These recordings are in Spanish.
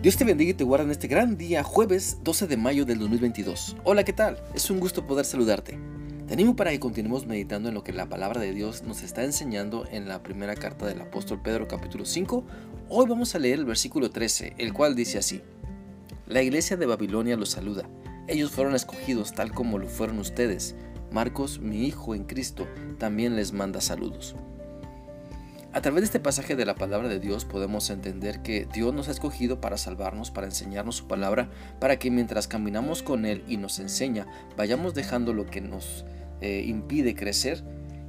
Dios te bendiga y te guarda en este gran día, jueves 12 de mayo del 2022. Hola, ¿qué tal? Es un gusto poder saludarte. Te animo para que continuemos meditando en lo que la palabra de Dios nos está enseñando en la primera carta del apóstol Pedro capítulo 5. Hoy vamos a leer el versículo 13, el cual dice así. La iglesia de Babilonia los saluda. Ellos fueron escogidos tal como lo fueron ustedes. Marcos, mi hijo en Cristo, también les manda saludos. A través de este pasaje de la palabra de Dios podemos entender que Dios nos ha escogido para salvarnos, para enseñarnos su palabra, para que mientras caminamos con Él y nos enseña, vayamos dejando lo que nos eh, impide crecer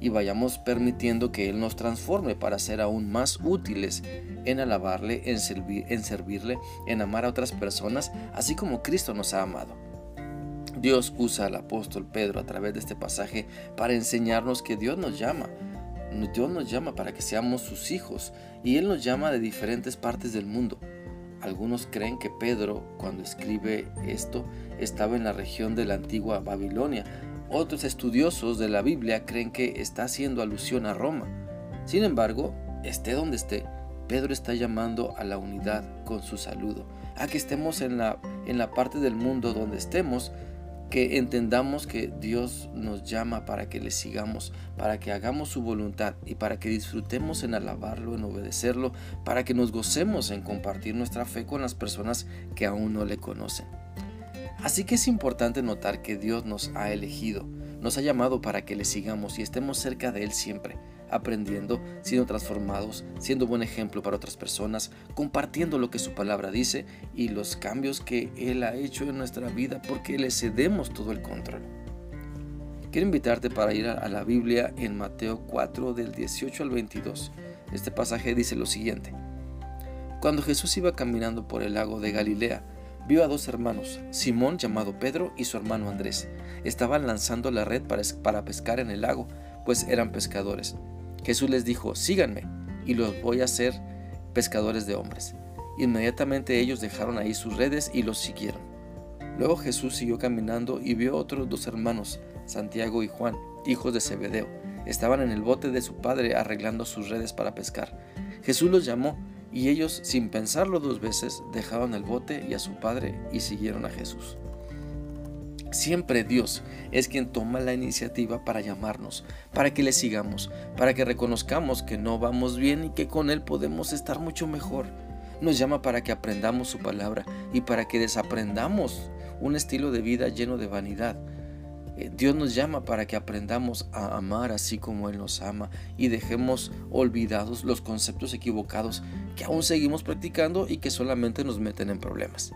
y vayamos permitiendo que Él nos transforme para ser aún más útiles en alabarle, en, en servirle, en amar a otras personas, así como Cristo nos ha amado. Dios usa al apóstol Pedro a través de este pasaje para enseñarnos que Dios nos llama Dios nos llama para que seamos sus hijos y Él nos llama de diferentes partes del mundo. Algunos creen que Pedro, cuando escribe esto, estaba en la región de la antigua Babilonia. Otros estudiosos de la Biblia creen que está haciendo alusión a Roma. Sin embargo, esté donde esté, Pedro está llamando a la unidad con su saludo, a que estemos en la, en la parte del mundo donde estemos, que entendamos que Dios nos llama para que le sigamos, para que hagamos su voluntad y para que disfrutemos en alabarlo, en obedecerlo, para que nos gocemos en compartir nuestra fe con las personas que aún no le conocen. Así que es importante notar que Dios nos ha elegido, nos ha llamado para que le sigamos y estemos cerca de Él siempre aprendiendo, siendo transformados, siendo buen ejemplo para otras personas, compartiendo lo que su palabra dice y los cambios que Él ha hecho en nuestra vida porque le cedemos todo el control. Quiero invitarte para ir a la Biblia en Mateo 4 del 18 al 22. Este pasaje dice lo siguiente. Cuando Jesús iba caminando por el lago de Galilea, vio a dos hermanos, Simón llamado Pedro y su hermano Andrés. Estaban lanzando la red para, pescar en el lago, pues eran pescadores. Jesús les dijo, síganme y los voy a hacer pescadores de hombres. Inmediatamente ellos dejaron ahí sus redes y los siguieron. Luego Jesús siguió caminando y vio otros dos hermanos, Santiago y Juan, hijos de Zebedeo. Estaban en el bote de su padre arreglando sus redes para pescar. Jesús los llamó y ellos, sin pensarlo dos veces, dejaron el bote y a su padre y siguieron a Jesús. Siempre Dios es quien toma la iniciativa para llamarnos, para que le sigamos, para que reconozcamos que no vamos bien y que con Él podemos estar mucho mejor. Nos llama para que aprendamos su palabra y para que desaprendamos un estilo de vida lleno de vanidad. Eh, Dios nos llama para que aprendamos a amar así como Él nos ama y dejemos olvidados los conceptos equivocados que aún seguimos practicando y que solamente nos meten en problemas.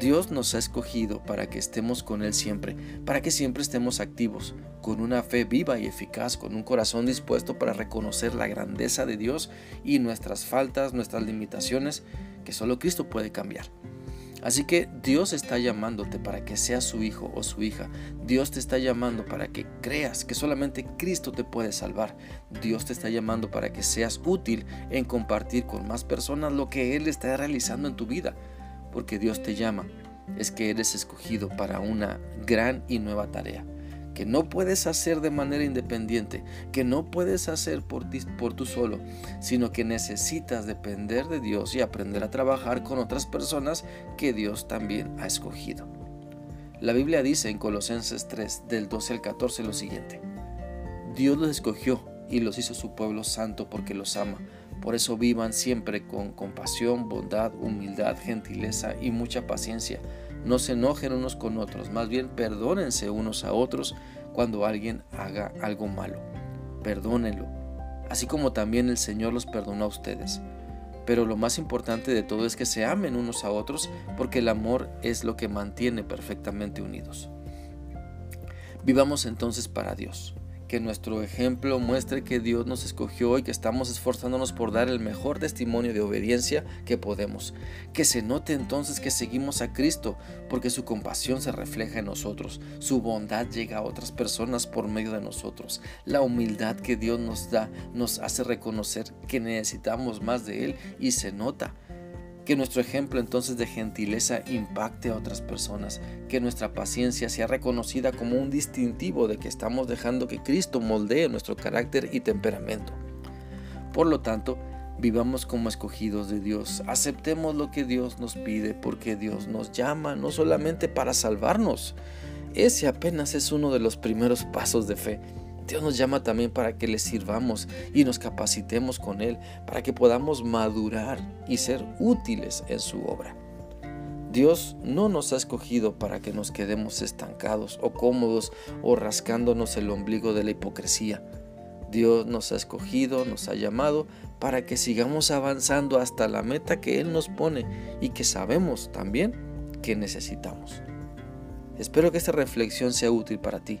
Dios nos ha escogido para que estemos con Él siempre, para que siempre estemos activos, con una fe viva y eficaz, con un corazón dispuesto para reconocer la grandeza de Dios y nuestras faltas, nuestras limitaciones, que solo Cristo puede cambiar. Así que Dios está llamándote para que seas su hijo o su hija. Dios te está llamando para que creas que solamente Cristo te puede salvar. Dios te está llamando para que seas útil en compartir con más personas lo que Él está realizando en tu vida porque Dios te llama, es que eres escogido para una gran y nueva tarea, que no puedes hacer de manera independiente, que no puedes hacer por ti, por tú solo, sino que necesitas depender de Dios y aprender a trabajar con otras personas que Dios también ha escogido. La Biblia dice en Colosenses 3, del 12 al 14 lo siguiente. Dios los escogió y los hizo su pueblo santo porque los ama por eso vivan siempre con compasión, bondad, humildad, gentileza y mucha paciencia. No se enojen unos con otros, más bien perdónense unos a otros cuando alguien haga algo malo. Perdónenlo, así como también el Señor los perdonó a ustedes. Pero lo más importante de todo es que se amen unos a otros porque el amor es lo que mantiene perfectamente unidos. Vivamos entonces para Dios que nuestro ejemplo muestre que Dios nos escogió y que estamos esforzándonos por dar el mejor testimonio de obediencia que podemos. Que se note entonces que seguimos a Cristo, porque su compasión se refleja en nosotros, su bondad llega a otras personas por medio de nosotros. La humildad que Dios nos da nos hace reconocer que necesitamos más de Él y se nota. Que nuestro ejemplo entonces de gentileza impacte a otras personas, que nuestra paciencia sea reconocida como un distintivo de que estamos dejando que Cristo moldee nuestro carácter y temperamento. Por lo tanto, Vivamos como escogidos de Dios. Aceptemos lo que Dios nos pide porque Dios nos llama no solamente para salvarnos. Ese apenas es uno de los primeros pasos de fe. Dios nos llama también para que le sirvamos y nos capacitemos con Él, para que podamos madurar y ser útiles en su obra. Dios no nos ha escogido para que nos quedemos estancados o cómodos o rascándonos el ombligo de la hipocresía. Dios nos ha escogido, nos ha llamado para que sigamos avanzando hasta la meta que Él nos pone y que sabemos también que necesitamos. Espero que esta reflexión sea útil para ti